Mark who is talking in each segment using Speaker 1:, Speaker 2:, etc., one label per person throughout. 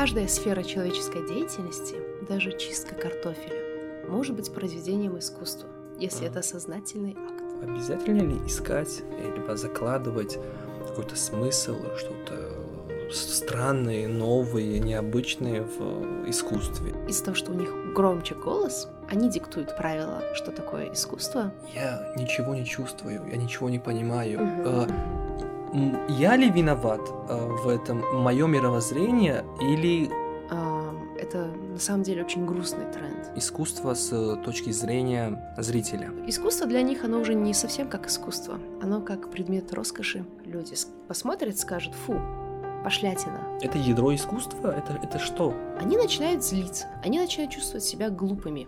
Speaker 1: Каждая сфера человеческой деятельности, даже чистка картофеля, может быть произведением искусства, если это сознательный акт.
Speaker 2: Обязательно ли искать, либо закладывать какой-то смысл, что-то странные, новые, необычные в искусстве?
Speaker 1: Из-за того, что у них громче голос, они диктуют правила, что такое искусство.
Speaker 2: Я ничего не чувствую, я ничего не понимаю. Угу. Я ли виноват э, в этом, мое мировоззрение или...
Speaker 1: Это на самом деле очень грустный тренд.
Speaker 2: Искусство с точки зрения зрителя.
Speaker 1: Искусство для них, оно уже не совсем как искусство. Оно как предмет роскоши. Люди посмотрят, скажут, фу, пошлятина.
Speaker 2: Это ядро искусства? Это, это что?
Speaker 1: Они начинают злиться. Они начинают чувствовать себя глупыми.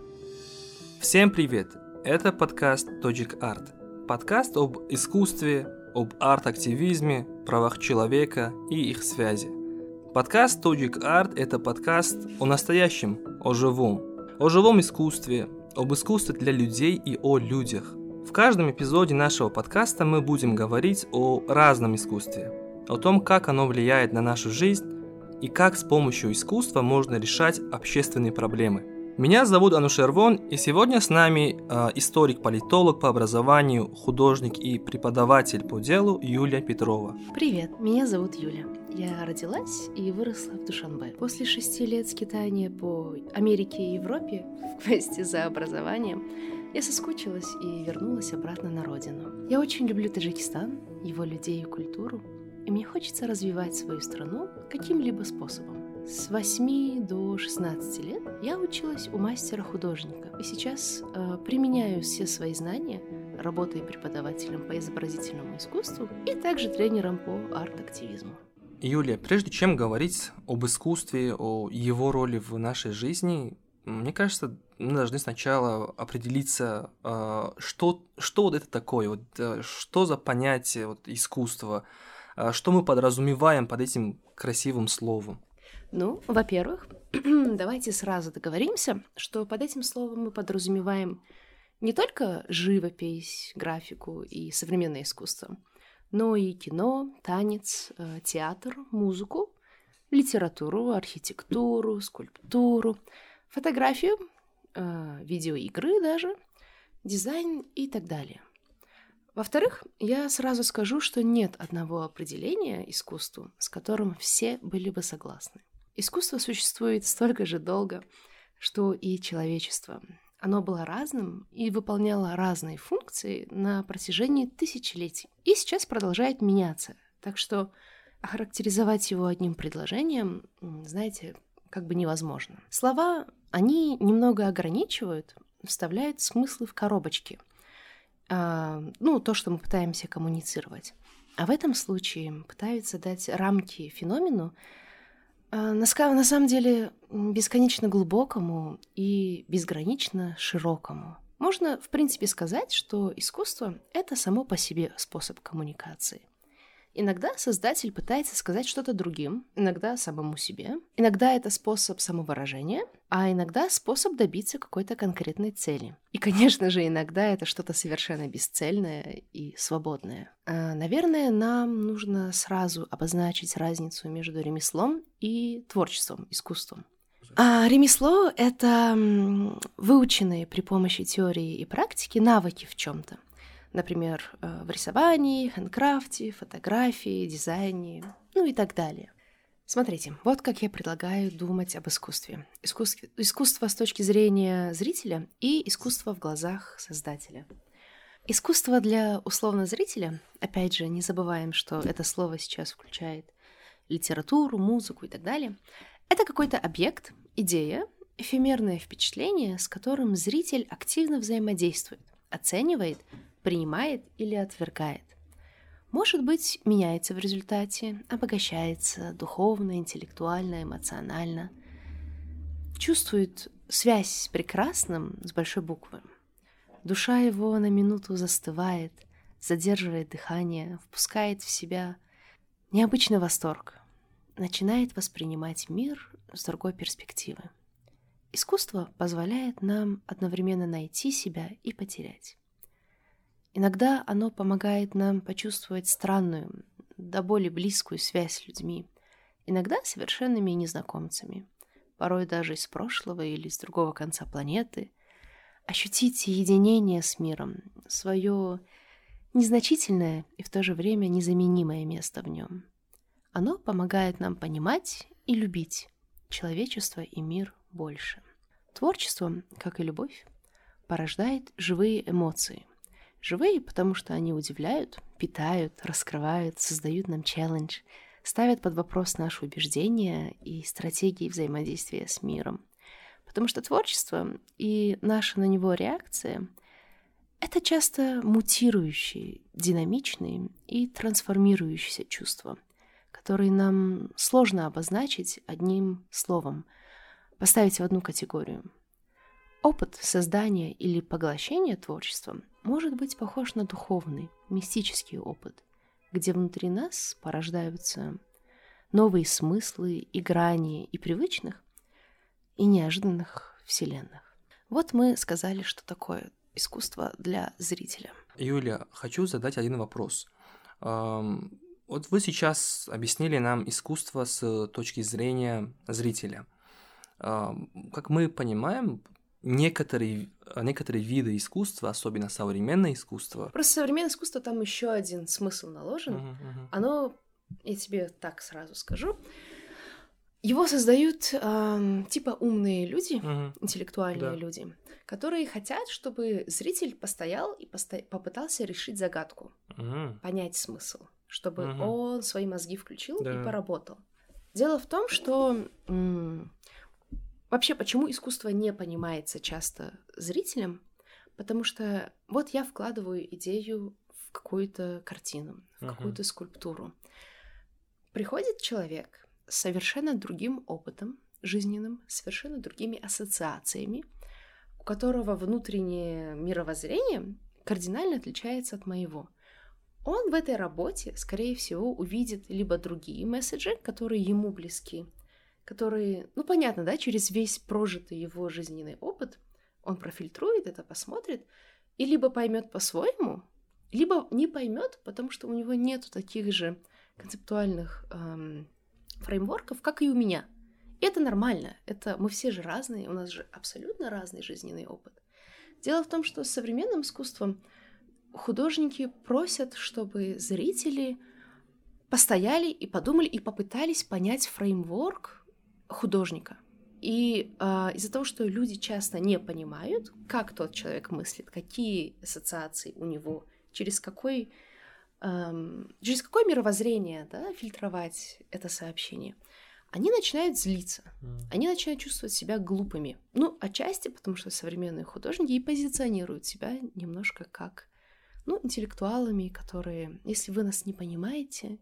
Speaker 2: Всем привет! Это подкаст Togic Art. Подкаст об искусстве, об арт-активизме, правах человека и их связи. Подкаст Togic Art – это подкаст о настоящем, о живом, о живом искусстве, об искусстве для людей и о людях. В каждом эпизоде нашего подкаста мы будем говорить о разном искусстве, о том, как оно влияет на нашу жизнь и как с помощью искусства можно решать общественные проблемы – меня зовут Анушер Вон, и сегодня с нами э, историк-политолог по образованию, художник и преподаватель по делу Юлия Петрова.
Speaker 1: Привет, меня зовут Юля. Я родилась и выросла в Душанбе. После шести лет скитания по Америке и Европе в квесте за образованием, я соскучилась и вернулась обратно на родину. Я очень люблю Таджикистан, его людей и культуру, и мне хочется развивать свою страну каким-либо способом. С 8 до 16 лет я училась у мастера-художника. И сейчас э, применяю все свои знания, работая преподавателем по изобразительному искусству и также тренером по арт-активизму.
Speaker 2: Юлия, прежде чем говорить об искусстве, о его роли в нашей жизни, мне кажется, мы должны сначала определиться, э, что, что вот это такое, вот, э, что за понятие вот, искусства, э, что мы подразумеваем под этим красивым словом.
Speaker 1: Ну, во-первых, давайте сразу договоримся, что под этим словом мы подразумеваем не только живопись, графику и современное искусство, но и кино, танец, э, театр, музыку, литературу, архитектуру, скульптуру, фотографию, э, видеоигры даже, дизайн и так далее. Во-вторых, я сразу скажу, что нет одного определения искусству, с которым все были бы согласны. Искусство существует столько же долго, что и человечество. Оно было разным и выполняло разные функции на протяжении тысячелетий. И сейчас продолжает меняться. Так что охарактеризовать его одним предложением, знаете, как бы невозможно. Слова, они немного ограничивают, вставляют смыслы в коробочки. А, ну, то, что мы пытаемся коммуницировать. А в этом случае пытаются дать рамки феномену, на, на самом деле бесконечно глубокому и безгранично широкому. Можно, в принципе, сказать, что искусство — это само по себе способ коммуникации. Иногда создатель пытается сказать что-то другим, иногда самому себе. Иногда это способ самовыражения, а иногда способ добиться какой-то конкретной цели. И, конечно же, иногда это что-то совершенно бесцельное и свободное. А, наверное, нам нужно сразу обозначить разницу между ремеслом и творчеством, искусством. А ремесло — это выученные при помощи теории и практики навыки в чем-то например, э, в рисовании, хендкрафте, фотографии, дизайне, ну и так далее. Смотрите, вот как я предлагаю думать об искусстве. Искусство, искусство с точки зрения зрителя и искусство в глазах создателя. Искусство для условно зрителя, опять же, не забываем, что это слово сейчас включает литературу, музыку и так далее, это какой-то объект, идея, эфемерное впечатление, с которым зритель активно взаимодействует, оценивает, принимает или отвергает. Может быть, меняется в результате, обогащается духовно, интеллектуально, эмоционально. Чувствует связь с прекрасным с большой буквы. Душа его на минуту застывает, задерживает дыхание, впускает в себя необычный восторг, начинает воспринимать мир с другой перспективы. Искусство позволяет нам одновременно найти себя и потерять. Иногда оно помогает нам почувствовать странную, до более близкую связь с людьми иногда совершенными незнакомцами, порой даже из прошлого или с другого конца планеты. Ощутить единение с миром, свое незначительное и в то же время незаменимое место в нем. Оно помогает нам понимать и любить человечество и мир больше. Творчество, как и любовь, порождает живые эмоции. Живые, потому что они удивляют, питают, раскрывают, создают нам челлендж, ставят под вопрос наши убеждения и стратегии взаимодействия с миром. Потому что творчество и наша на него реакция — это часто мутирующие, динамичные и трансформирующиеся чувства, которые нам сложно обозначить одним словом, поставить в одну категорию — Опыт создания или поглощения творчеством может быть похож на духовный, мистический опыт, где внутри нас порождаются новые смыслы и грани и привычных, и неожиданных вселенных. Вот мы сказали, что такое искусство для зрителя.
Speaker 2: Юля, хочу задать один вопрос. Вот вы сейчас объяснили нам искусство с точки зрения зрителя. Как мы понимаем, некоторые, некоторые виды искусства, особенно современное искусство.
Speaker 1: Просто современное искусство там еще один смысл наложен. Uh-huh, uh-huh. Оно, я тебе так сразу скажу, его создают э, типа умные люди, uh-huh. интеллектуальные да. люди, которые хотят, чтобы зритель постоял и посто... попытался решить загадку, uh-huh. понять смысл, чтобы uh-huh. он свои мозги включил да. и поработал. Дело в том, что м- Вообще, почему искусство не понимается часто зрителем? Потому что вот я вкладываю идею в какую-то картину, в uh-huh. какую-то скульптуру. Приходит человек с совершенно другим опытом жизненным, совершенно другими ассоциациями, у которого внутреннее мировоззрение кардинально отличается от моего. Он в этой работе, скорее всего, увидит либо другие месседжи, которые ему близки, которые, ну понятно, да, через весь прожитый его жизненный опыт он профильтрует это, посмотрит, и либо поймет по-своему, либо не поймет, потому что у него нету таких же концептуальных эм, фреймворков, как и у меня. И это нормально. Это мы все же разные, у нас же абсолютно разный жизненный опыт. Дело в том, что с современным искусством художники просят, чтобы зрители постояли и подумали и попытались понять фреймворк художника. И э, из-за того, что люди часто не понимают, как тот человек мыслит, какие ассоциации у него, через какой, э, через какое мировоззрение да, фильтровать это сообщение, они начинают злиться, mm. они начинают чувствовать себя глупыми. Ну, отчасти, потому что современные художники и позиционируют себя немножко как ну, интеллектуалами, которые, если вы нас не понимаете,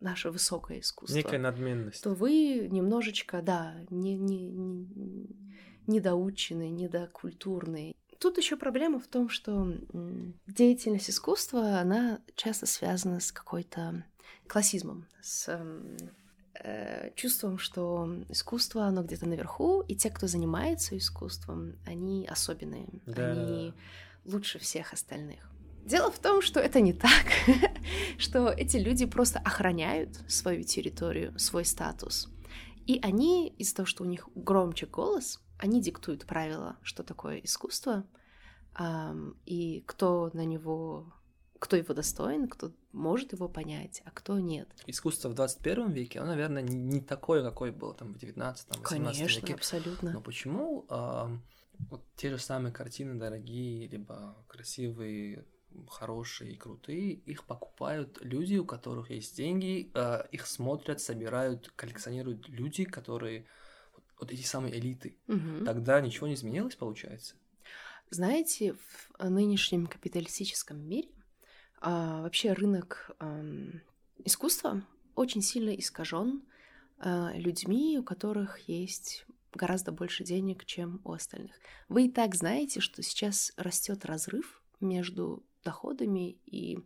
Speaker 1: наше высокое искусство.
Speaker 2: Некая надменность.
Speaker 1: То вы немножечко, да, не, не, не, недоученные, недокультурные. Тут еще проблема в том, что деятельность искусства, она часто связана с какой-то классизмом, с э, чувством, что искусство, оно где-то наверху, и те, кто занимается искусством, они особенные, да. они лучше всех остальных. Дело в том, что это не так, что эти люди просто охраняют свою территорию, свой статус. И они, из-за того, что у них громче голос, они диктуют правила, что такое искусство, и кто на него, кто его достоин, кто может его понять, а кто нет.
Speaker 2: Искусство в 21 веке, оно, наверное, не такое, какое было там в 19 18
Speaker 1: Конечно,
Speaker 2: веке.
Speaker 1: абсолютно.
Speaker 2: Но почему вот те же самые картины дорогие, либо красивые хорошие и крутые, их покупают люди, у которых есть деньги, э, их смотрят, собирают, коллекционируют люди, которые вот, вот эти самые элиты. Угу. Тогда ничего не изменилось, получается?
Speaker 1: Знаете, в нынешнем капиталистическом мире а, вообще рынок а, искусства очень сильно искажен а, людьми, у которых есть гораздо больше денег, чем у остальных. Вы и так знаете, что сейчас растет разрыв между доходами и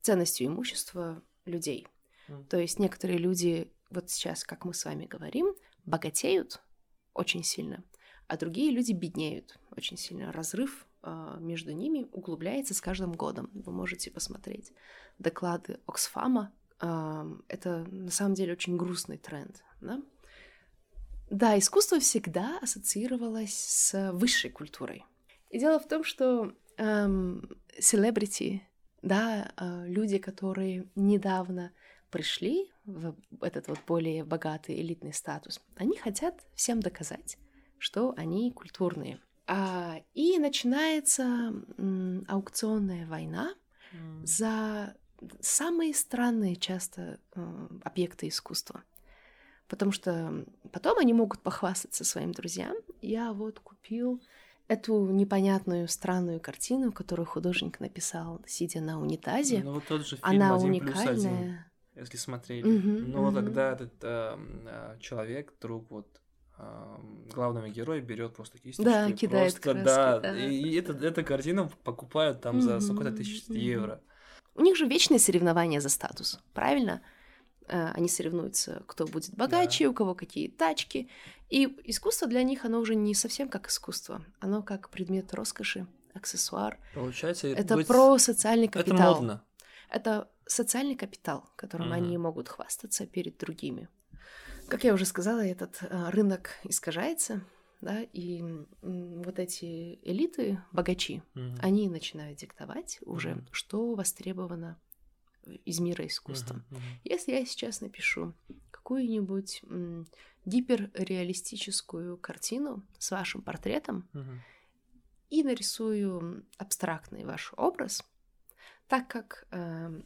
Speaker 1: ценностью имущества людей. Mm. То есть некоторые люди, вот сейчас, как мы с вами говорим, богатеют очень сильно, а другие люди беднеют очень сильно. Разрыв э, между ними углубляется с каждым годом. Вы можете посмотреть доклады Оксфама это на самом деле очень грустный тренд, да? Да, искусство всегда ассоциировалось с высшей культурой. И дело в том, что селебрити, эм, да, э, люди, которые недавно пришли в этот вот более богатый элитный статус, они хотят всем доказать, что они культурные. А, и начинается аукционная война mm. за самые странные часто э, объекты искусства. Потому что потом они могут похвастаться своим друзьям. Я вот купил эту непонятную странную картину, которую художник написал, сидя на унитазе.
Speaker 2: Ну вот тот же фильм
Speaker 1: Она
Speaker 2: «Один
Speaker 1: уникальная.
Speaker 2: плюс один», если смотрели.
Speaker 1: Мгм,
Speaker 2: Но
Speaker 1: мгм.
Speaker 2: тогда этот э, э, человек, друг вот э, главного героя, берет просто кисточку.
Speaker 1: Да, кидает
Speaker 2: просто,
Speaker 1: краски,
Speaker 2: да.
Speaker 1: да.
Speaker 2: И, это, эту картину покупают там за сколько-то тысяч
Speaker 1: мгм.
Speaker 2: евро.
Speaker 1: У них же вечные соревнования за статус, правильно? Э, Они соревнуются, кто будет богаче, у кого какие тачки. И искусство для них, оно уже не совсем как искусство. Оно как предмет роскоши, аксессуар.
Speaker 2: Получается,
Speaker 1: Это
Speaker 2: быть-
Speaker 1: про социальный
Speaker 2: Это
Speaker 1: капитал.
Speaker 2: модно.
Speaker 1: Это социальный капитал, которым
Speaker 2: Мгм.
Speaker 1: они могут хвастаться перед другими. Как я уже сказала, этот э, рынок искажается, да, и вот эти элиты, богачи,
Speaker 2: Мгм.
Speaker 1: они начинают диктовать уже,
Speaker 2: Мгм.
Speaker 1: что востребовано из мира искусства.
Speaker 2: Мгм, мгм.
Speaker 1: Если я сейчас напишу какую-нибудь гиперреалистическую картину с вашим портретом
Speaker 2: Мгм.
Speaker 1: и нарисую абстрактный ваш образ, так как э,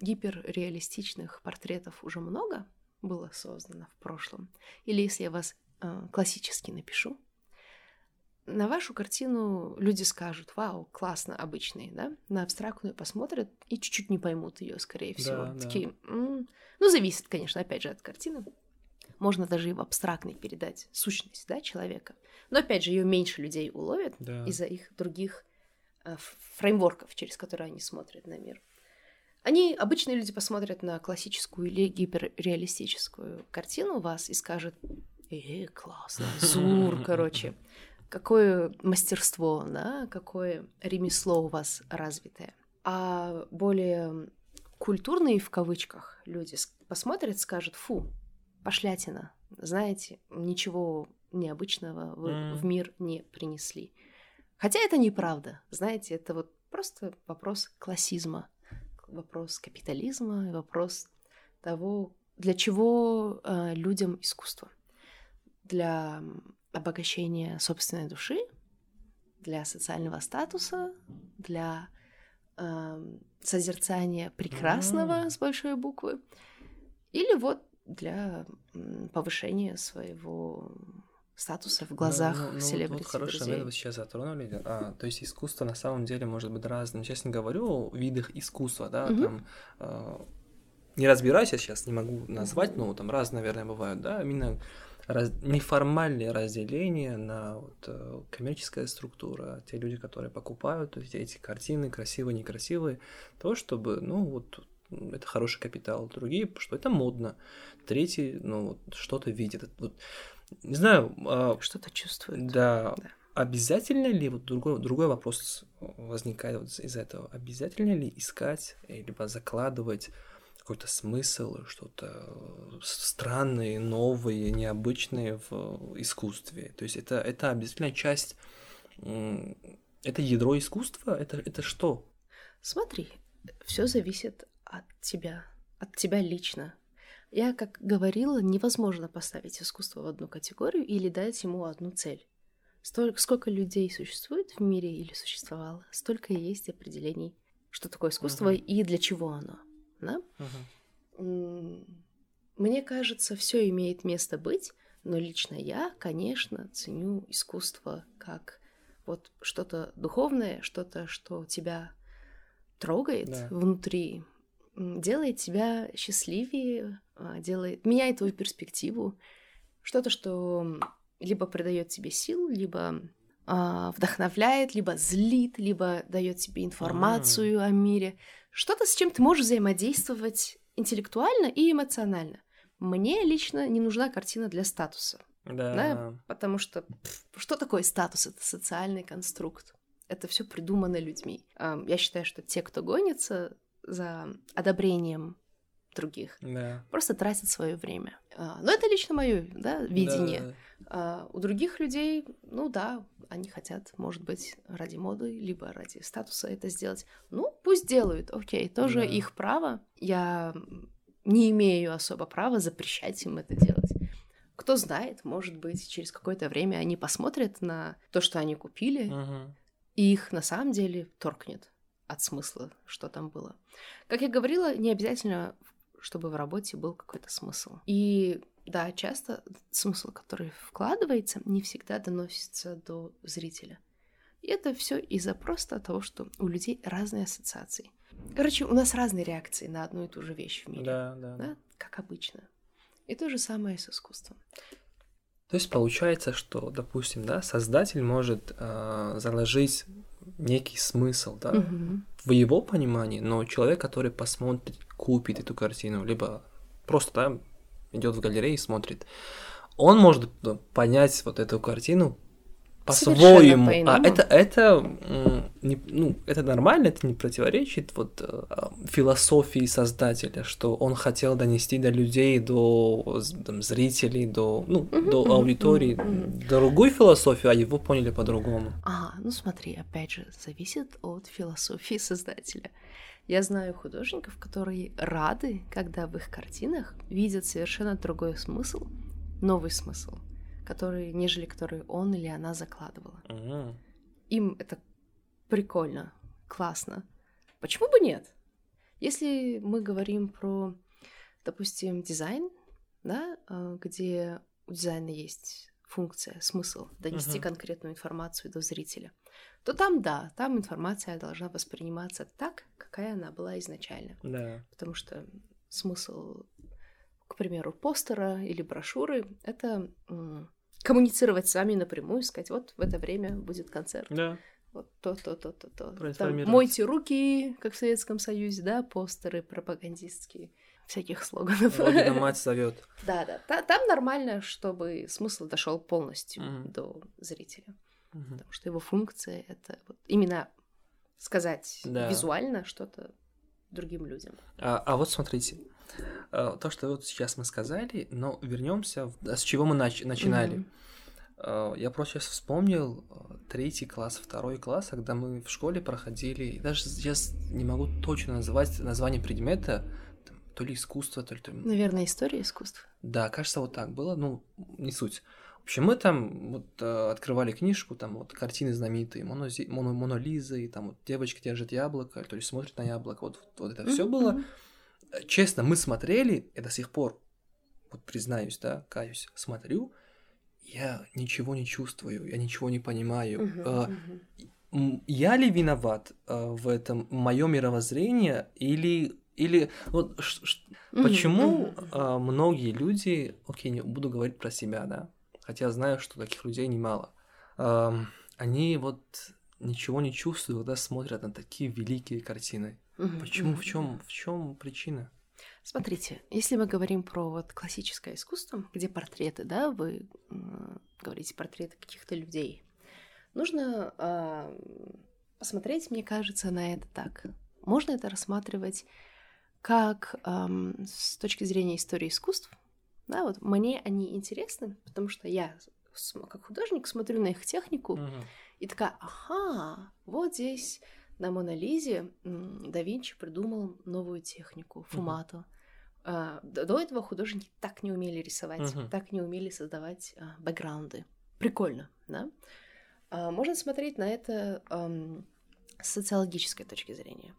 Speaker 1: гиперреалистичных портретов уже много было создано в прошлом, или если я вас э, классически напишу, на вашу картину люди скажут, вау, классно, обычные, да? На абстрактную посмотрят и чуть-чуть не поймут ее, скорее всего.
Speaker 2: Да, да.
Speaker 1: Такие, «М». ну, зависит, конечно, опять же, от картины. Можно даже и в абстрактной передать сущность, да, человека. Но, опять же, ее меньше людей уловят
Speaker 2: Да.
Speaker 1: из-за их других э, фреймворков, через которые они смотрят на мир. Они, обычные люди, посмотрят на классическую или гиперреалистическую картину вас и скажут, э, классно, зур, короче. Какое мастерство, да, какое ремесло у вас развитое. А более культурные, в кавычках, люди посмотрят, скажут, фу, пошлятина, знаете, ничего необычного вы
Speaker 2: М.
Speaker 1: в мир не принесли. Хотя это неправда, знаете, это вот просто вопрос классизма, вопрос капитализма, вопрос того, для чего э, людям искусство. Для обогащения собственной души, для социального статуса, для эм, созерцания прекрасного
Speaker 2: М.
Speaker 1: с большой буквы, или вот для повышения своего статуса в глазах
Speaker 2: Ну, ну, ну, вот-
Speaker 1: селебрити
Speaker 2: Вот хороший
Speaker 1: друзей.
Speaker 2: момент вы сейчас затронули. А, то есть искусство на самом деле может быть разным. Сейчас не говорю о видах искусства, да,
Speaker 1: Мгм.
Speaker 2: там а, не разбираюсь я сейчас, не могу назвать, но там разные, наверное, бывают, да, именно раз- неформальное разделение на вот, э, коммерческая структура, те люди, которые покупают то есть эти картины, красивые, некрасивые, то, чтобы, ну, вот это хороший капитал. Другие, что это модно. Третий, ну, вот, что-то видит. Вот, не знаю, а,
Speaker 1: Что-то чувствует.
Speaker 2: да.
Speaker 1: Да.
Speaker 2: Обязательно ли, вот другой, другой вопрос возникает вот из этого, обязательно ли искать, либо закладывать какой-то смысл, что-то э, странное, новое, необычное в искусстве? То есть это, это обязательно часть, это ядро искусства? Это, это что?
Speaker 1: Смотри, все зависит от тебя, от тебя лично. Я, как говорила, невозможно поставить искусство в одну категорию или дать ему одну цель. Столько, сколько людей существует в мире или существовало, столько и есть определений, что такое искусство
Speaker 2: Мгм.
Speaker 1: и для чего оно. Да? М, Мне кажется, все имеет место быть, но лично я, конечно, ценю искусство как вот что-то духовное, что-то, что тебя трогает
Speaker 2: Да.
Speaker 1: внутри, делает тебя счастливее, а, делает, меняет твою перспективу, что-то, что либо придает тебе сил, либо а, вдохновляет, либо злит, либо дает тебе информацию о мире, что-то, с чем ты можешь взаимодействовать интеллектуально и эмоционально. Мне лично не нужна картина для статуса,
Speaker 2: Да.
Speaker 1: Да. потому что пф, что такое статус? Это социальный конструкт. Это все придумано людьми. Я считаю, что те, кто гонится за одобрением других.
Speaker 2: Да.
Speaker 1: Просто тратят свое время. А, но это лично мое да, видение.
Speaker 2: Да.
Speaker 1: А у других людей, ну да, они хотят, может быть, ради моды, либо ради статуса это сделать. Ну, пусть делают, окей, тоже
Speaker 2: Да.
Speaker 1: их право. Я не имею особо права запрещать им это делать. Кто знает, может быть, через какое-то время они посмотрят на то, что они купили,
Speaker 2: Мгм.
Speaker 1: и их на самом деле торкнет от смысла, что там было. Как я говорила, не обязательно, чтобы в работе был какой-то смысл. И да, часто смысл, который вкладывается, не всегда доносится до зрителя. И это все из-за просто того, что у людей разные ассоциации. Короче, у нас разные реакции на одну и ту же вещь в мире.
Speaker 2: Да, да.
Speaker 1: да, как обычно. И то же самое с искусством.
Speaker 2: То есть получается, что, допустим, да, создатель может э, заложить некий смысл, да,
Speaker 1: Мгм.
Speaker 2: в его понимании, но человек, который посмотрит, купит эту картину, либо просто да, идет в галерею и смотрит, он может понять вот эту картину по-своему. А
Speaker 1: по-иному.
Speaker 2: это, это, ну, это нормально, это не противоречит вот э, философии создателя, что он хотел донести до людей, до там, зрителей, до, ну,
Speaker 1: Мгм,
Speaker 2: до аудитории
Speaker 1: мгм.
Speaker 2: другую философию, а его поняли по-другому.
Speaker 1: А, ну смотри, опять же, зависит от философии создателя. Я знаю художников, которые рады, когда в их картинах видят совершенно другой смысл, новый смысл, который, нежели который он или она закладывала.
Speaker 2: Мгм.
Speaker 1: Им это прикольно, классно. Почему бы нет? Если мы говорим про, допустим, дизайн, да, а, где у дизайна есть функция, смысл донести
Speaker 2: Мгм.
Speaker 1: конкретную информацию до зрителя, то там да, там информация должна восприниматься так, какая она была изначально.
Speaker 2: Да.
Speaker 1: Потому что смысл, к примеру, постера или брошюры — это коммуницировать с вами напрямую, сказать, вот в это время будет концерт
Speaker 2: Да.
Speaker 1: вот то, то, то, то, то. Там мойте руки, как в Советском Союзе, да, постеры пропагандистские, всяких слоганов.
Speaker 2: Родина мать зовет.
Speaker 1: Да, да. Та- Там нормально, чтобы смысл дошел полностью до зрителя. Потому что его функция это вот именно сказать
Speaker 2: Да.
Speaker 1: визуально что-то другим людям.
Speaker 2: А, а вот смотрите, а, то, что вот сейчас мы сказали, но вернемся, с чего мы нач- начинали. А, Я просто сейчас вспомнил а, третий класс, второй класс, когда мы в школе проходили, даже сейчас не могу точно называть название предмета, то ли искусство, то ли... то
Speaker 1: Наверное, история искусства.
Speaker 2: Да, кажется, вот так было, ну, не суть. В общем, мы там вот э, открывали книжку, там вот картины знаменитые, Монози- Моно, Моно Лиза, и там вот девочка держит яблоко, то есть смотрит на яблоко, вот, вот это все
Speaker 1: Мгм,
Speaker 2: было. Э, Честно, мы смотрели, и до сих пор, вот признаюсь, да, каюсь, смотрю, я ничего не чувствую, я ничего не понимаю.
Speaker 1: Мгм,
Speaker 2: Э, я ли виноват э, в этом мое мировоззрение или или вот ш- ш-
Speaker 1: Мгм,
Speaker 2: почему
Speaker 1: мгм.
Speaker 2: э, многие люди, окей, не буду говорить про себя, да, хотя знаю, что таких людей немало, эм, они вот ничего не чувствуют, когда смотрят на такие великие картины.
Speaker 1: Мгм,
Speaker 2: Почему?
Speaker 1: мгм,
Speaker 2: В чем в чем причина?
Speaker 1: Смотрите, если мы говорим про вот классическое искусство, где портреты, да, вы м, говорите портреты каких-то людей, нужно а, посмотреть, мне кажется, на это так. Можно это рассматривать как ам, с точки зрения истории искусств. Да, вот мне они интересны, потому что я как художник смотрю на их технику
Speaker 2: Мгм.
Speaker 1: и такая, ага, вот здесь на Мона Лизе м, да Винчи придумал новую технику, фумату. А, до, этого художники так не умели рисовать,
Speaker 2: Мгм.
Speaker 1: так не умели создавать а, бэкграунды. Прикольно, да? А, можно смотреть на это ам, с социологической точки зрения.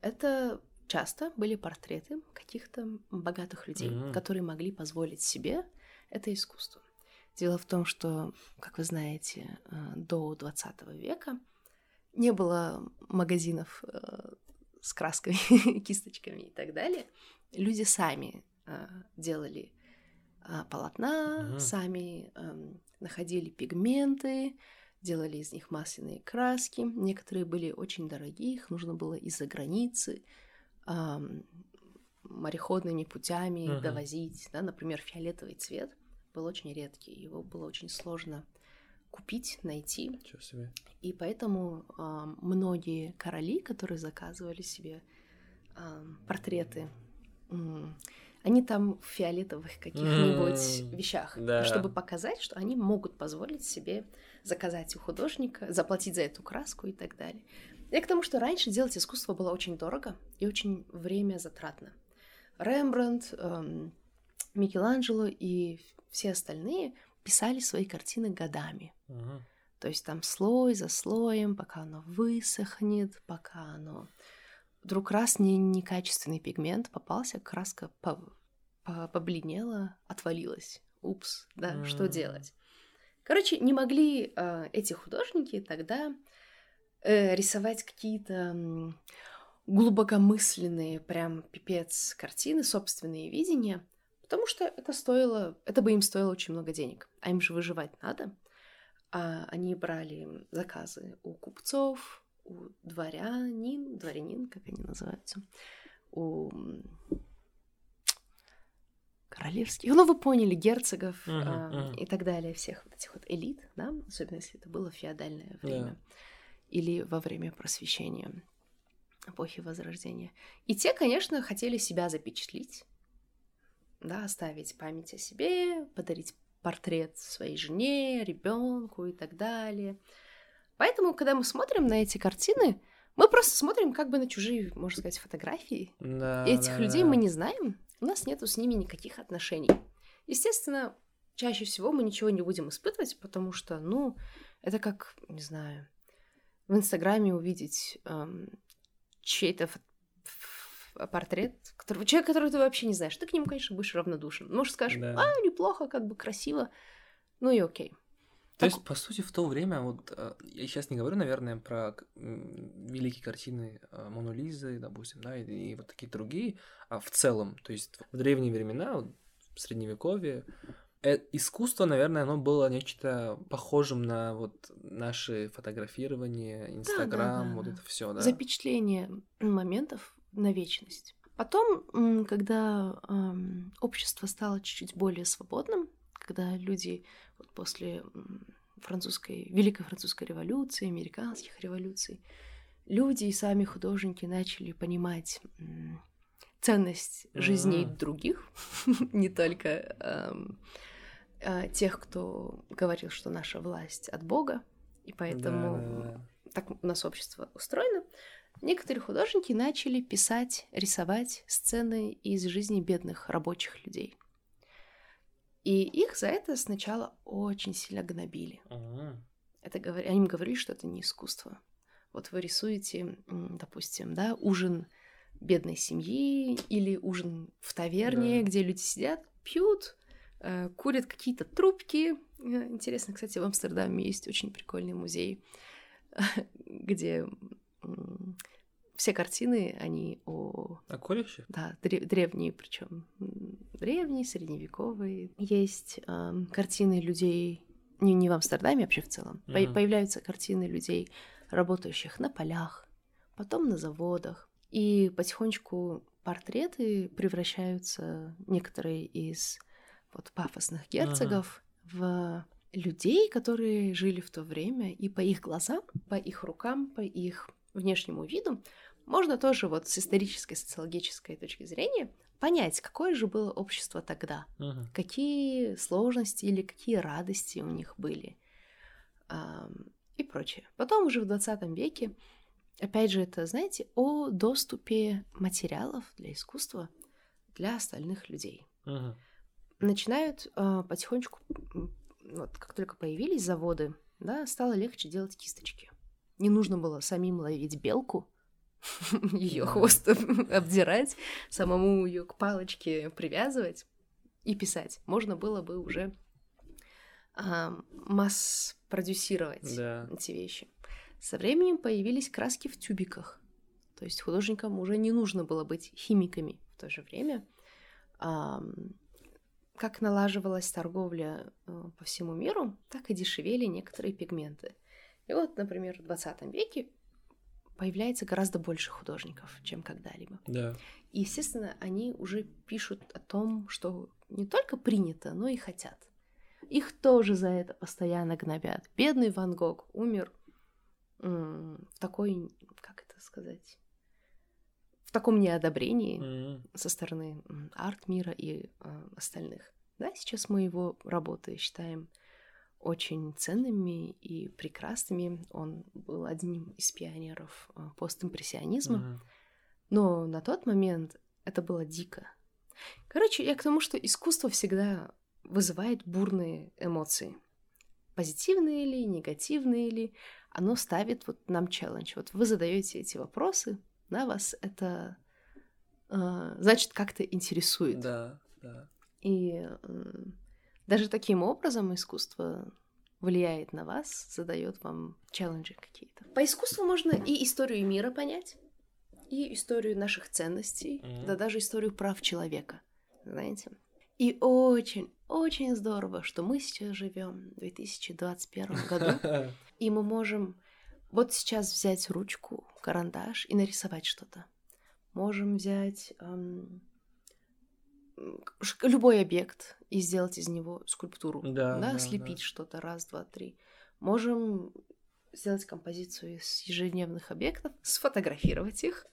Speaker 1: Это часто были портреты каких-то богатых людей,
Speaker 2: Мгм.
Speaker 1: которые могли позволить себе это искусство. Дело в том, что, как вы знаете, э, до 20 века не было магазинов э, с красками, кисточками и так далее. Люди сами э, делали полотна,
Speaker 2: Мгм.
Speaker 1: сами эм, находили пигменты, делали из них масляные краски. Некоторые были очень дорогие, их нужно было из-за границы мореходными путями
Speaker 2: Мгм.
Speaker 1: довозить. Да? Например, фиолетовый цвет был очень редкий, его было очень сложно купить, найти. И поэтому ам, многие короли, которые заказывали себе ам, портреты они там в фиолетовых каких-нибудь
Speaker 2: Mm,
Speaker 1: вещах,
Speaker 2: да.
Speaker 1: чтобы показать, что они могут позволить себе заказать у художника, заплатить за эту краску и так далее. Я к тому, что раньше делать искусство было очень дорого и очень время затратно. Рембрандт, эм, Микеланджело и все остальные писали свои картины годами.
Speaker 2: Мгм.
Speaker 1: То есть там слой за слоем, пока оно высохнет, пока оно... Вдруг раз не, некачественный пигмент попался, краска по- по- побледнела, отвалилась. Упс, да, что
Speaker 2: М.
Speaker 1: делать? Короче, не могли э, эти художники тогда э, рисовать какие-то глубокомысленные, прям пипец картины, собственные видения, потому что это стоило, это бы им стоило очень много денег, а им же выживать надо. А они брали заказы у купцов, у дворянин, дворянин, как они называются, у королевских, ну вы поняли, герцогов а,
Speaker 2: мгм.
Speaker 1: и так далее, всех вот этих вот элит, да, особенно если это было феодальное время
Speaker 2: Да.
Speaker 1: Или во время просвещения, эпохи Возрождения. И те, конечно, хотели себя запечатлить, да, оставить память о себе, подарить портрет своей жене, ребенку и так далее. Поэтому, когда мы смотрим на эти картины, мы просто смотрим как бы на чужие, можно сказать, фотографии.
Speaker 2: Да,
Speaker 1: Этих
Speaker 2: да,
Speaker 1: людей
Speaker 2: да.
Speaker 1: мы не знаем, у нас нету с ними никаких отношений. Естественно, чаще всего мы ничего не будем испытывать, потому что, ну, это как, не знаю, в Инстаграме увидеть эм, чей-то портрет, которого, человека, которого ты вообще не знаешь. Ты к нему, конечно, будешь равнодушен. Может, скажешь,
Speaker 2: Да.
Speaker 1: а, неплохо, как бы красиво. Ну и окей.
Speaker 2: То
Speaker 1: Так-
Speaker 2: есть, по сути, в то время, вот э, я сейчас не говорю, наверное, про великие картины э, Мону Лизы, допустим, да, и, и вот такие другие, а в целом, то есть в древние времена, в средневековье, искусство, наверное, оно было нечто похожим на вот наши фотографирование, Инстаграм,
Speaker 1: да,
Speaker 2: вот
Speaker 1: да.
Speaker 2: это все, да.
Speaker 1: Запечатление моментов на вечность. Потом, когда ам, общество стало чуть-чуть более свободным, когда люди вот после французской, Великой французской революции, американских революций, люди и сами художники начали понимать ценность жизней
Speaker 2: Мгм.
Speaker 1: других, не только ам, а, тех, кто говорил, что наша власть от Бога, и поэтому
Speaker 2: Да-да-да.
Speaker 1: так у нас общество устроено, некоторые художники начали писать, рисовать сцены из жизни бедных рабочих людей. И их за это сначала очень сильно гнобили.
Speaker 2: Ага.
Speaker 1: Это говори... Они им говорили, что это не искусство. Вот вы рисуете, допустим, да, ужин бедной семьи или ужин в таверне,
Speaker 2: Да.
Speaker 1: где люди сидят, пьют, э, курят какие-то трубки. Э, Интересно, кстати, в Амстердаме есть очень прикольный музей, где все картины, они о
Speaker 2: А курящих?
Speaker 1: да, дре- древние, причем древние, средневековые. Есть ам, картины людей не, не в Амстердаме, вообще в целом. По-
Speaker 2: Мгм.
Speaker 1: появляются картины людей, работающих на полях, потом на заводах. И потихонечку портреты превращаются, некоторые из вот пафосных герцогов, в людей, которые жили в то время, и по их глазам, по их рукам, по их внешнему виду можно тоже вот с исторической, социологической точки зрения понять, какое же было общество тогда,
Speaker 2: Мгм.
Speaker 1: какие сложности или какие радости у них были и прочее. Потом уже в 20 веке, опять же, это, знаете, о доступе материалов для искусства для остальных людей
Speaker 2: Мгм.
Speaker 1: начинают а, потихонечку, вот как только появились заводы, да, стало легче делать кисточки. Не нужно было самим ловить белку, ее хвост обдирать, самому ее к палочке привязывать и писать. Можно было бы уже а, масс-продюсировать
Speaker 2: Да.
Speaker 1: эти вещи. Со временем появились краски в тюбиках. То есть художникам уже не нужно было быть химиками в то же время. Как налаживалась торговля э, по всему миру, так и дешевели некоторые пигменты. И вот, например, в 20 веке появляется гораздо больше художников, чем когда-либо.
Speaker 2: Да.
Speaker 1: И, естественно, они уже пишут о том, что не только принято, но и хотят. Их тоже за это постоянно гнобят. Бедный Ван Гог умер в такой, как это сказать, в таком неодобрении mm-hmm. со стороны арт-мира и э, остальных. Да, сейчас мы его работы считаем очень ценными и прекрасными. Он был одним из пионеров э, постимпрессионизма. Mm-hmm. Но на тот момент это было дико. Короче, я к тому, что искусство всегда вызывает бурные эмоции. Позитивные ли, негативные ли, оно ставит вот нам челлендж. Вот вы задаете эти вопросы, на вас это э, значит как-то интересует.
Speaker 2: Да, да.
Speaker 1: И э, даже таким образом искусство влияет на вас, задает вам челленджи какие-то. По искусству можно и историю мира понять, и историю наших ценностей, mm-hmm. да даже историю прав человека, знаете. И очень, очень здорово, что мы сейчас живем в 2021 году, и мы можем вот сейчас взять ручку, карандаш и нарисовать что-то. Можем взять эм, любой объект и сделать из него скульптуру,
Speaker 2: да,
Speaker 1: да,
Speaker 2: да
Speaker 1: слепить
Speaker 2: да.
Speaker 1: что-то раз, два, три. Можем сделать композицию из ежедневных объектов, сфотографировать их.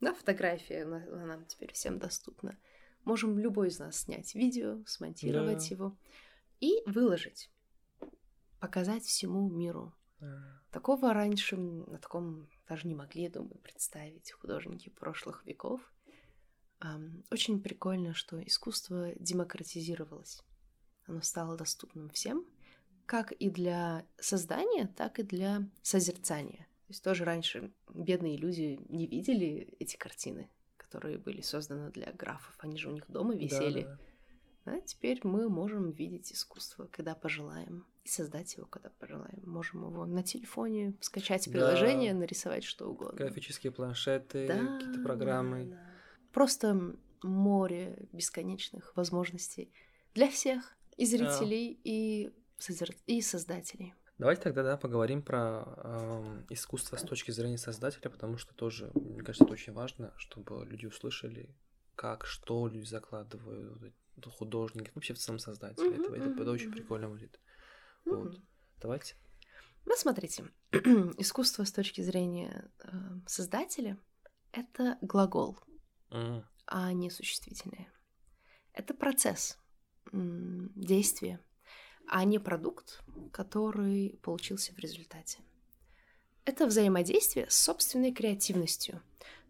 Speaker 1: Да, фотография она, нам теперь всем доступна. Можем любой из нас снять видео, смонтировать да. его и выложить, показать всему миру. Да. Такого раньше на таком даже не могли, я думаю, представить художники прошлых веков. Очень прикольно, что искусство демократизировалось. Оно стало доступным всем, как и для создания, так и для созерцания. То есть тоже раньше бедные люди не видели эти картины, которые были созданы для графов. Они же у них дома висели. Да, да. А теперь мы можем видеть искусство, когда пожелаем, и создать его, когда пожелаем. Можем его на телефоне скачать приложение, да. нарисовать что угодно.
Speaker 2: Графические планшеты, да, какие-то программы. Да, да.
Speaker 1: Просто море бесконечных возможностей для всех, и зрителей, да. и, созер... и создателей.
Speaker 2: Давайте тогда да, поговорим про э, искусство с точки зрения создателя, потому что тоже, мне кажется, это очень важно, чтобы люди услышали, как, что люди закладывают, художники, вообще в целом создатели mm-hmm, этого. Это, mm-hmm, это очень mm-hmm. прикольно будет. Mm-hmm. Вот. Давайте.
Speaker 1: Ну, смотрите, искусство с точки зрения э, создателя — это глагол, а не существительное. Это процесс, действие, а не продукт, который получился в результате. Это взаимодействие с собственной креативностью,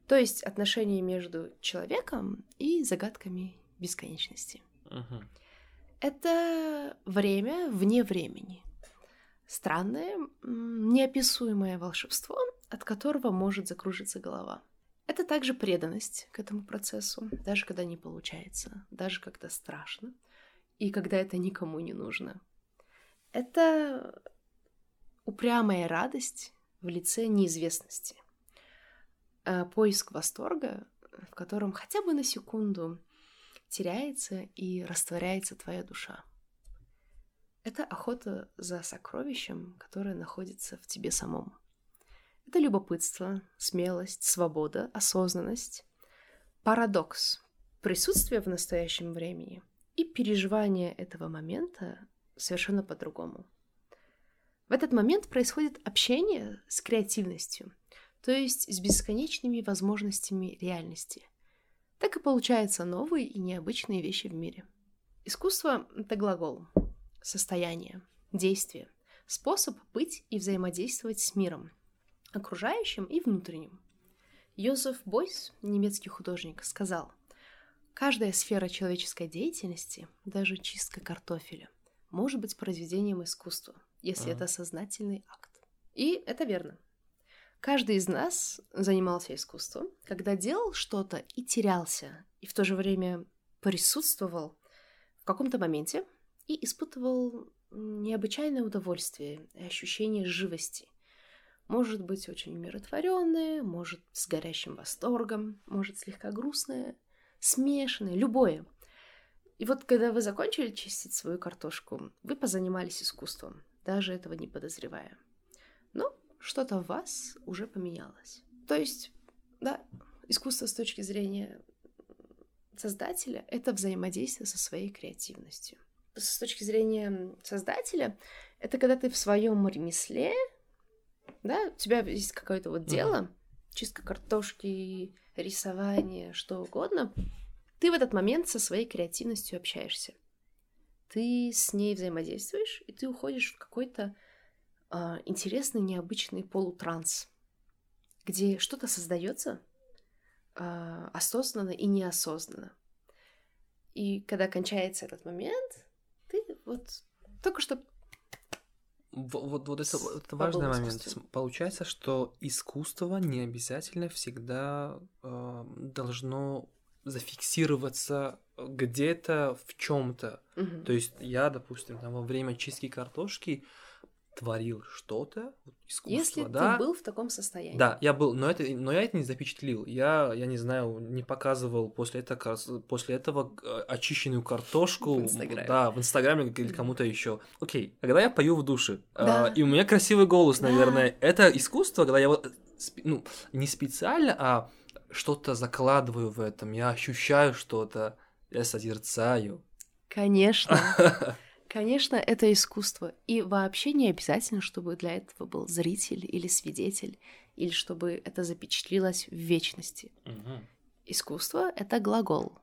Speaker 1: то есть отношения между человеком и загадками бесконечности. Uh-huh. Это время вне времени. Странное, неописуемое волшебство, от которого может закружиться голова. Это также преданность к этому процессу, даже когда не получается, даже когда страшно, и когда это никому не нужно. Это упрямая радость в лице неизвестности. А поиск восторга, в котором хотя бы на секунду теряется и растворяется твоя душа. Это охота за сокровищем, которое находится в тебе самом. Это любопытство, смелость, свобода, осознанность, парадокс, присутствие в настоящем времени и переживание этого момента совершенно по-другому. В этот момент происходит общение с креативностью, то есть с бесконечными возможностями реальности. Так и получаются новые и необычные вещи в мире. Искусство — это глагол, состояние, действие, способ быть и взаимодействовать с миром, окружающим и внутренним. Йозеф Бойс, немецкий художник, сказал, «Каждая сфера человеческой деятельности, даже чистка картофеля, может быть произведением искусства, если а. это сознательный акт. И это верно. Каждый из нас занимался искусством, когда делал что-то и терялся, и в то же время присутствовал в каком-то моменте и испытывал необычайное удовольствие и ощущение живости. Может быть очень умиротворенное, может с горящим восторгом, может слегка грустное, смешанное, любое – и вот когда вы закончили чистить свою картошку, вы позанимались искусством, даже этого не подозревая. Но что-то в вас уже поменялось. То есть, да, искусство с точки зрения создателя — это взаимодействие со своей креативностью. С точки зрения создателя, это когда ты в своем ремесле, да, у тебя есть какое-то вот дело, чистка картошки, рисование, что угодно, ты в этот момент со своей креативностью общаешься. Ты с ней взаимодействуешь, и ты уходишь в какой-то э, интересный, необычный полутранс, где что-то создается э, осознанно и неосознанно. И когда кончается этот момент, ты вот только что
Speaker 2: вот, вот это, это важный момент. Получается, что искусство не обязательно всегда э, должно зафиксироваться где-то в чем-то.
Speaker 1: Угу.
Speaker 2: То есть я, допустим, там, во время чистки картошки творил что-то, искусство,
Speaker 1: Если
Speaker 2: да.
Speaker 1: ты был в таком состоянии.
Speaker 2: Да, я был, но это, но я это не запечатлил. Я, я не знаю, не показывал после этого, после этого э, очищенную картошку.
Speaker 1: В Инстаграме.
Speaker 2: Да, в Инстаграме или кому-то еще. Окей, когда я пою в душе,
Speaker 1: Да.
Speaker 2: э, и у меня красивый голос,
Speaker 1: Да.
Speaker 2: наверное, это искусство, когда я вот, э, ну, не специально, а что-то закладываю в этом, я ощущаю что-то, я созерцаю.
Speaker 1: Конечно. Конечно, это искусство. И вообще не обязательно, чтобы для этого был зритель или свидетель, или чтобы это запечатлилось в вечности. Искусство — это глагол.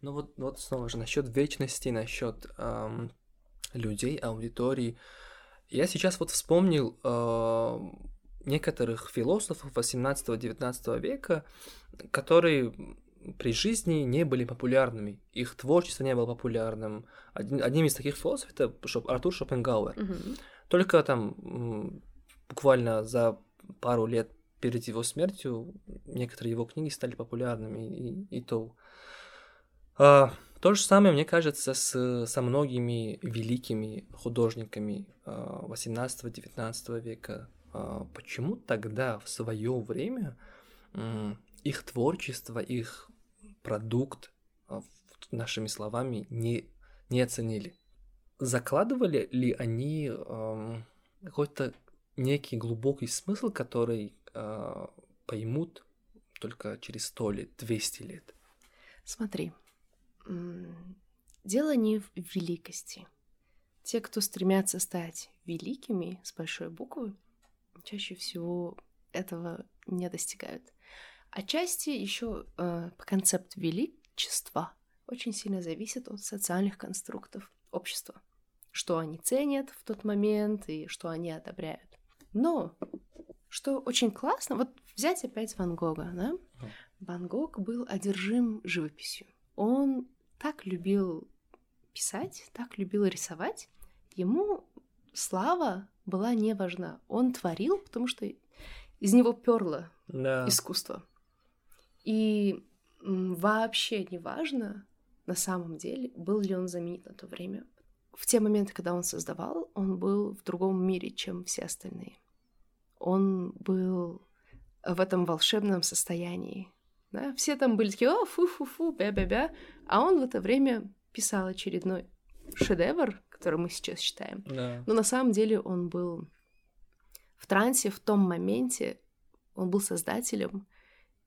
Speaker 2: Ну вот, вот снова же насчет вечности, насчет эм, людей, аудитории. Я сейчас вот вспомнил эм, некоторых философов 18-19 века, которые при жизни не были популярными, их творчество не было популярным. Один, одним из таких философов это Шоп- Артур Шопенгауэр.
Speaker 1: Мгм.
Speaker 2: Только там буквально за пару лет перед его смертью некоторые его книги стали популярными, и, и то. А, то же самое, мне кажется, с, со многими великими художниками а, 18-19 века. А, почему тогда, в свое время, их творчество, их продукт, в- нашими словами, не, не оценили? Закладывали ли они ам, какой-то некий глубокий смысл, который а, поймут только через 100 лет, 200 лет?
Speaker 1: Смотри, дело не в великости. Те, кто стремятся стать великими с большой буквы, чаще всего этого не достигают. Отчасти еще э, концепт величества очень сильно зависит от социальных конструктов общества, что они ценят в тот момент и что они одобряют. Но что очень классно, вот взять опять Ван Гога, да? Ван Гог был одержим живописью. Он так любил писать, так любил рисовать. Ему слава была не важна. Он творил, потому что из него перло
Speaker 2: Да.
Speaker 1: искусство. И вообще не важно, на самом деле, был ли он знаменит на то время. В те моменты, когда он создавал, он был в другом мире, чем все остальные. Он был в этом волшебном состоянии. Да? Все там были такие, о, фу-фу-фу, бя-бя-бя. А он в это время писал очередной шедевр, который мы сейчас читаем.
Speaker 2: Да.
Speaker 1: Но на самом деле он был в трансе в том моменте, он был создателем,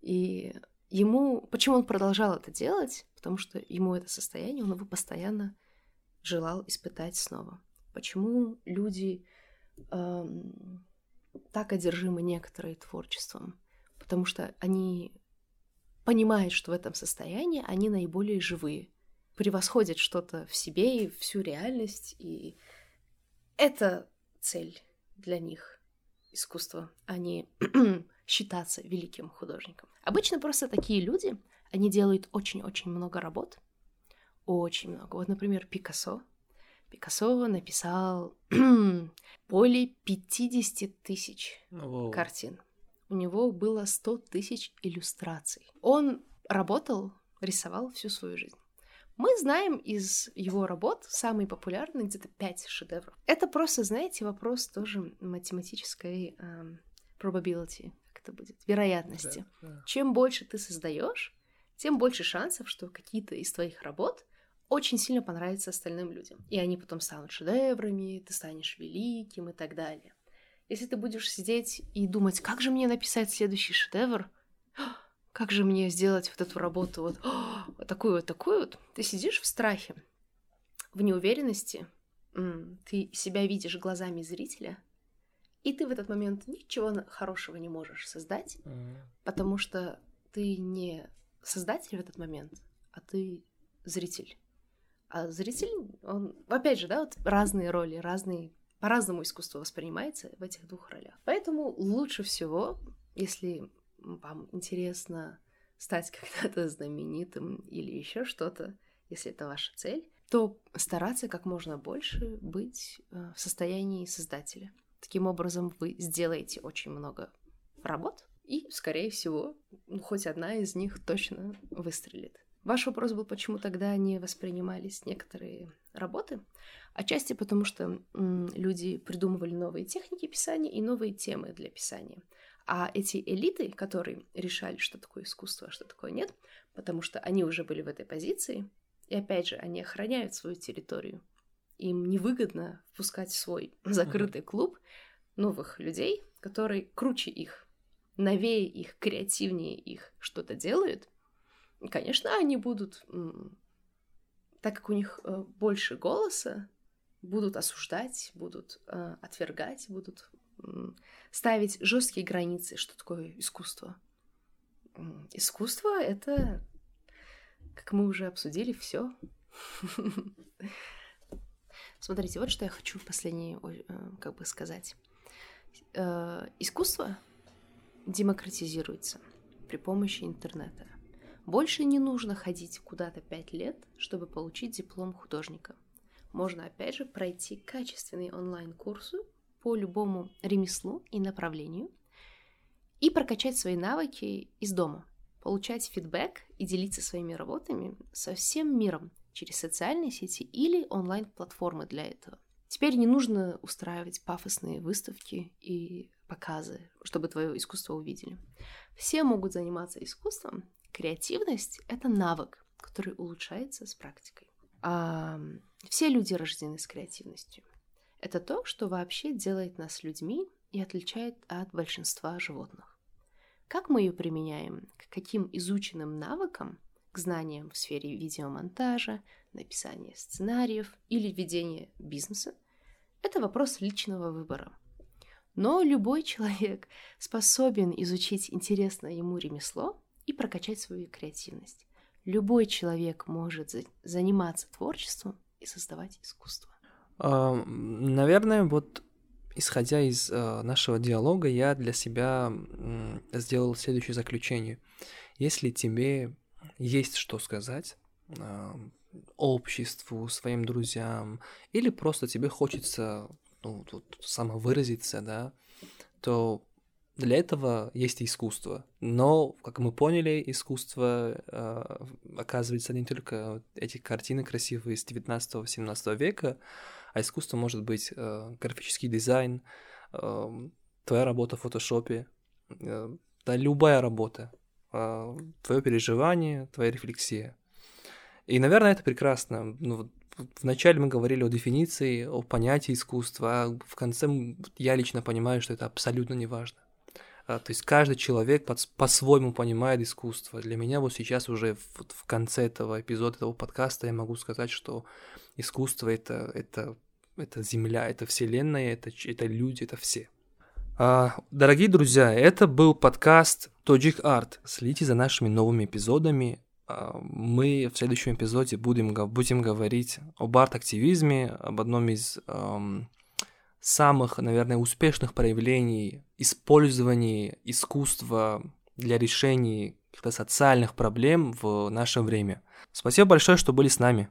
Speaker 1: и ему... Почему он продолжал это делать? Потому что ему это состояние, он его постоянно желал испытать снова. Почему люди эм, так одержимы некоторые творчеством? Потому что они понимают, что в этом состоянии они наиболее живые, превосходят что-то в себе и всю реальность, и это цель для них искусство, а не считаться великим художником. Обычно просто такие люди, они делают очень-очень много работ, очень много. Вот, например, Пикассо. Пикассо написал более 50 тысяч
Speaker 2: Воу.
Speaker 1: картин. У него было 100 тысяч иллюстраций. Он работал, рисовал всю свою жизнь. Мы знаем из его работ самые популярные где-то 5 шедевров. Это просто, знаете, вопрос тоже математической эм, probability, как это будет, вероятности.
Speaker 2: Да, да.
Speaker 1: Чем больше ты создаешь, тем больше шансов, что какие-то из твоих работ очень сильно понравятся остальным людям. И они потом станут шедеврами, ты станешь великим и так далее. Если ты будешь сидеть и думать, как же мне написать следующий шедевр, как же мне сделать вот эту работу, вот, вот такую вот, такую вот, ты сидишь в страхе, в неуверенности, ты себя видишь глазами зрителя, и ты в этот момент ничего хорошего не можешь создать,
Speaker 2: М.
Speaker 1: потому что ты не создатель в этот момент, а ты зритель. А зритель, он, опять же, да, вот разные роли, разные, по-разному искусство воспринимается в этих двух ролях. Поэтому лучше всего, если вам интересно стать когда-то знаменитым или еще что-то, если это ваша цель, то стараться как можно больше быть э, в состоянии создателя. Таким образом, вы сделаете очень много работ, и, скорее всего, ну, хоть одна из них точно выстрелит. Ваш вопрос был, почему тогда не воспринимались некоторые работы? Отчасти потому, что люди придумывали новые техники писания и новые темы для писания. А эти элиты, которые решали, что такое искусство, а что такое нет, потому что они уже были в этой позиции, и опять же, они охраняют свою территорию. Им невыгодно впускать в свой закрытый клуб новых людей, которые круче их, новее их, креативнее их что-то делают. И, конечно, они будут, так как у них э, больше голоса, будут осуждать, будут э, отвергать, будут ставить жесткие границы, что такое искусство. Искусство это как мы уже обсудили, все. Смотрите, вот что я хочу последнее э, как бы сказать. Э, искусство демократизируется при помощи интернета. Больше не нужно ходить куда-то пять лет, чтобы получить диплом художника. Можно, опять же, пройти качественные онлайн-курсы по любому ремеслу и направлению и прокачать свои навыки из дома получать фидбэк и делиться своими работами со всем миром через социальные сети или онлайн-платформы для этого. Теперь не нужно устраивать пафосные выставки и показы, чтобы твое искусство увидели. Все могут заниматься искусством. Креативность — это навык, который улучшается с практикой. А все люди рождены с креативностью. Это то, что вообще делает нас людьми и отличает от большинства животных. Как мы ее применяем? К каким изученным навыкам? К знаниям в сфере видеомонтажа, написания сценариев или ведения бизнеса? Это вопрос личного выбора. Но любой человек способен изучить интересное ему ремесло и прокачать свою креативность. Любой человек может заниматься творчеством и создавать искусство.
Speaker 2: Наверное, вот исходя из э, нашего диалога, я для себя сделал следующее заключение. Если тебе есть что сказать э, обществу, своим друзьям, или просто тебе хочется ну, тут самовыразиться, да, то для этого есть искусство. Но, как мы поняли, искусство э, оказывается не только эти картины красивые из 19-17 века, а искусство может быть э, графический дизайн, э, твоя работа в фотошопе, э, да любая работа, твое переживание, твоя рефлексия. И, наверное, это прекрасно. Ну, вначале мы говорили о дефиниции, о понятии искусства, а в конце я лично понимаю, что это абсолютно не важно. А, то есть каждый человек по-своему понимает искусство. Для меня вот сейчас уже в конце этого эпизода, этого подкаста я могу сказать, что искусство это, это, это земля, это вселенная, это, это люди, это все. А, дорогие друзья, это был подкаст Togic Art. Следите за нашими новыми эпизодами. А, мы в следующем эпизоде будем, будем говорить об арт-активизме, об одном из эм, самых, наверное, успешных проявлений использования искусства для решения каких-то социальных проблем в наше время. Спасибо большое, что были с нами.